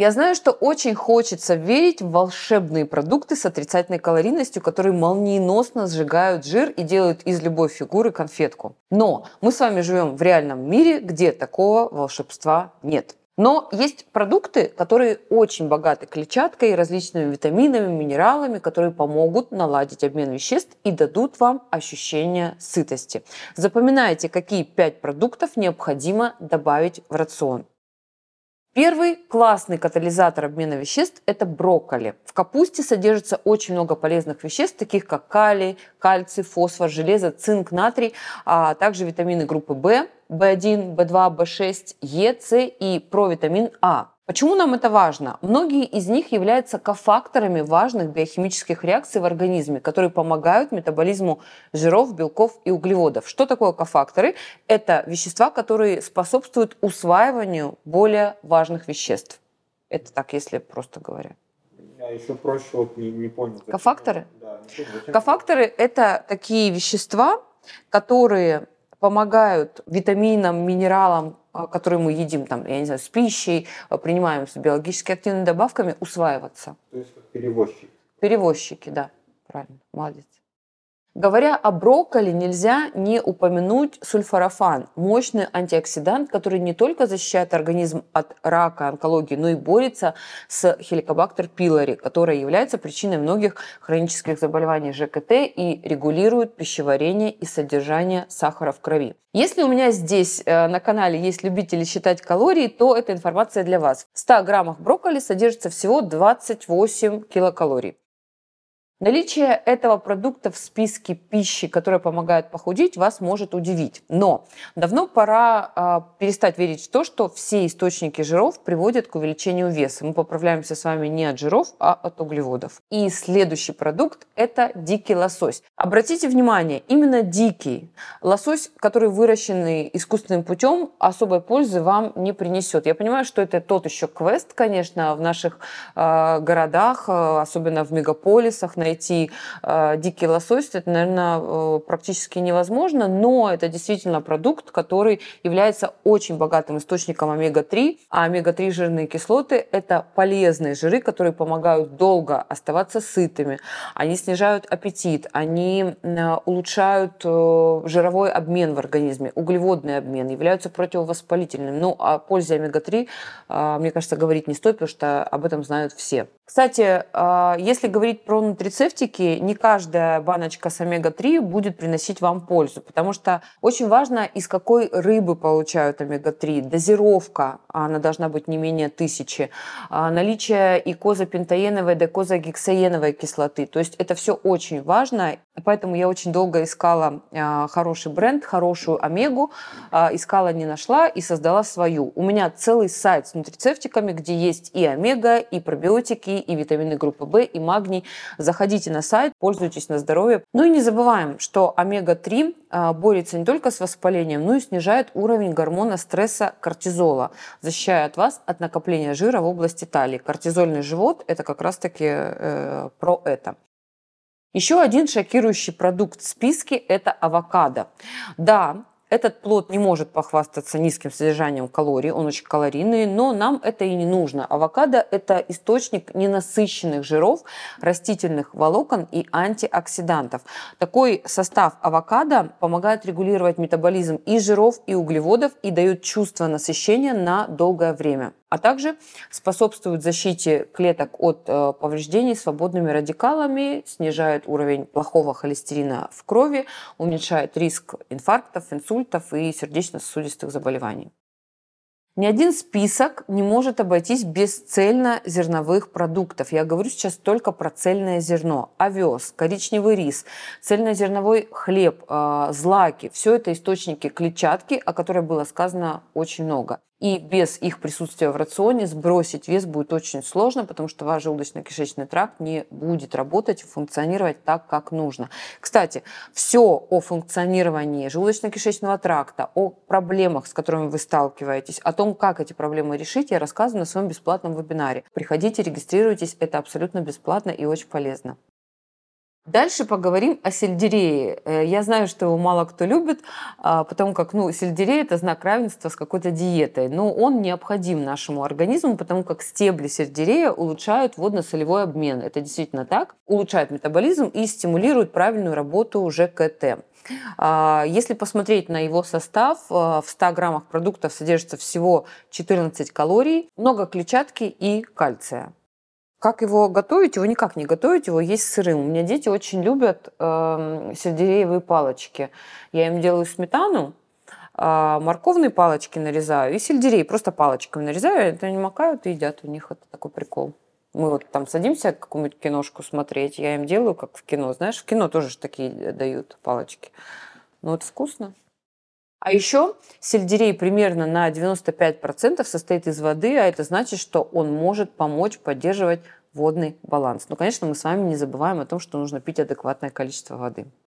Я знаю, что очень хочется верить в волшебные продукты с отрицательной калорийностью, которые молниеносно сжигают жир и делают из любой фигуры конфетку. Но мы с вами живем в реальном мире, где такого волшебства нет. Но есть продукты, которые очень богаты клетчаткой, различными витаминами, минералами, которые помогут наладить обмен веществ и дадут вам ощущение сытости. Запоминайте, какие пять продуктов необходимо добавить в рацион. Первый классный катализатор обмена веществ – это брокколи. В капусте содержится очень много полезных веществ, таких как калий, кальций, фосфор, железо, цинк, натрий, а также витамины группы В, В1, В2, В6, Е, С и провитамин А. Почему нам это важно? Многие из них являются кофакторами важных биохимических реакций в организме, которые помогают метаболизму жиров, белков и углеводов. Что такое кофакторы? Это вещества, которые способствуют усваиванию более важных веществ. Это так, если просто говоря. Я еще проще вот не, не понял. Кофакторы? Да, не понял, зачем? Кофакторы – это такие вещества, которые помогают витаминам, минералам, а, которые мы едим, там, я не знаю, с пищей, а, принимаем с биологически активными добавками, усваиваться. То есть как перевозчик. Перевозчики, да, правильно, молодец. Говоря о брокколи, нельзя не упомянуть сульфорафан, мощный антиоксидант, который не только защищает организм от рака, онкологии, но и борется с хеликобактер пилори, которая является причиной многих хронических заболеваний ЖКТ и регулирует пищеварение и содержание сахара в крови. Если у меня здесь э, на канале есть любители считать калории, то эта информация для вас. В 100 граммах брокколи содержится всего 28 килокалорий. Наличие этого продукта в списке пищи, которая помогает похудеть, вас может удивить. Но давно пора э, перестать верить в то, что все источники жиров приводят к увеличению веса. Мы поправляемся с вами не от жиров, а от углеводов. И следующий продукт – это дикий лосось. Обратите внимание, именно дикий лосось, который выращенный искусственным путем, особой пользы вам не принесет. Я понимаю, что это тот еще квест, конечно, в наших э, городах, э, особенно в мегаполисах, на найти э, дикий лосось, это, наверное, э, практически невозможно, но это действительно продукт, который является очень богатым источником омега-3, а омега-3 жирные кислоты – это полезные жиры, которые помогают долго оставаться сытыми, они снижают аппетит, они э, улучшают э, жировой обмен в организме, углеводный обмен, являются противовоспалительными. Ну, о пользе омега-3, э, мне кажется, говорить не стоит, потому что об этом знают все. Кстати, э, если говорить про нутрицепты, фармацевтики не каждая баночка с омега-3 будет приносить вам пользу, потому что очень важно, из какой рыбы получают омега-3. Дозировка, она должна быть не менее тысячи. А, наличие и козапентаеновой, и козагексаеновой кислоты. То есть это все очень важно, поэтому я очень долго искала а, хороший бренд, хорошую омегу, а, искала, не нашла и создала свою. У меня целый сайт с нутрицептиками, где есть и омега, и пробиотики, и витамины группы В, и магний. Заходите Заходите на сайт, пользуйтесь на здоровье. Ну и не забываем, что омега-3 а, борется не только с воспалением, но и снижает уровень гормона стресса кортизола, защищая от вас от накопления жира в области талии. Кортизольный живот – это как раз-таки э, про это. Еще один шокирующий продукт в списке – это авокадо. Да, этот плод не может похвастаться низким содержанием калорий, он очень калорийный, но нам это и не нужно. Авокадо – это источник ненасыщенных жиров, растительных волокон и антиоксидантов. Такой состав авокадо помогает регулировать метаболизм и жиров, и углеводов и дает чувство насыщения на долгое время а также способствует защите клеток от э, повреждений свободными радикалами, снижает уровень плохого холестерина в крови, уменьшает риск инфарктов, инсультов и сердечно-сосудистых заболеваний. Ни один список не может обойтись без цельнозерновых продуктов. Я говорю сейчас только про цельное зерно. Овес, коричневый рис, цельнозерновой хлеб, э, злаки. Все это источники клетчатки, о которой было сказано очень много. И без их присутствия в рационе сбросить вес будет очень сложно, потому что ваш желудочно-кишечный тракт не будет работать и функционировать так, как нужно. Кстати, все о функционировании желудочно-кишечного тракта, о проблемах, с которыми вы сталкиваетесь, о том, как эти проблемы решить, я рассказываю на своем бесплатном вебинаре. Приходите, регистрируйтесь, это абсолютно бесплатно и очень полезно. Дальше поговорим о сельдерее. Э, я знаю, что его мало кто любит, а, потому как ну, сельдерей – это знак равенства с какой-то диетой, но он необходим нашему организму, потому как стебли сельдерея улучшают водно-солевой обмен. Это действительно так. Улучшает метаболизм и стимулирует правильную работу ЖКТ. А, если посмотреть на его состав, а, в 100 граммах продуктов содержится всего 14 калорий, много клетчатки и кальция. Как его готовить? Его никак не готовить, его есть сырым. У меня дети очень любят э, сельдереевые палочки. Я им делаю сметану, э, морковные палочки нарезаю и сельдерей просто палочками нарезаю, это они макают и едят. У них это такой прикол. Мы вот там садимся какую-нибудь киношку смотреть, я им делаю, как в кино. Знаешь, в кино тоже такие дают палочки. Ну, это вкусно. А еще сельдерей примерно на 95% состоит из воды, а это значит, что он может помочь поддерживать водный баланс. Но, конечно, мы с вами не забываем о том, что нужно пить адекватное количество воды.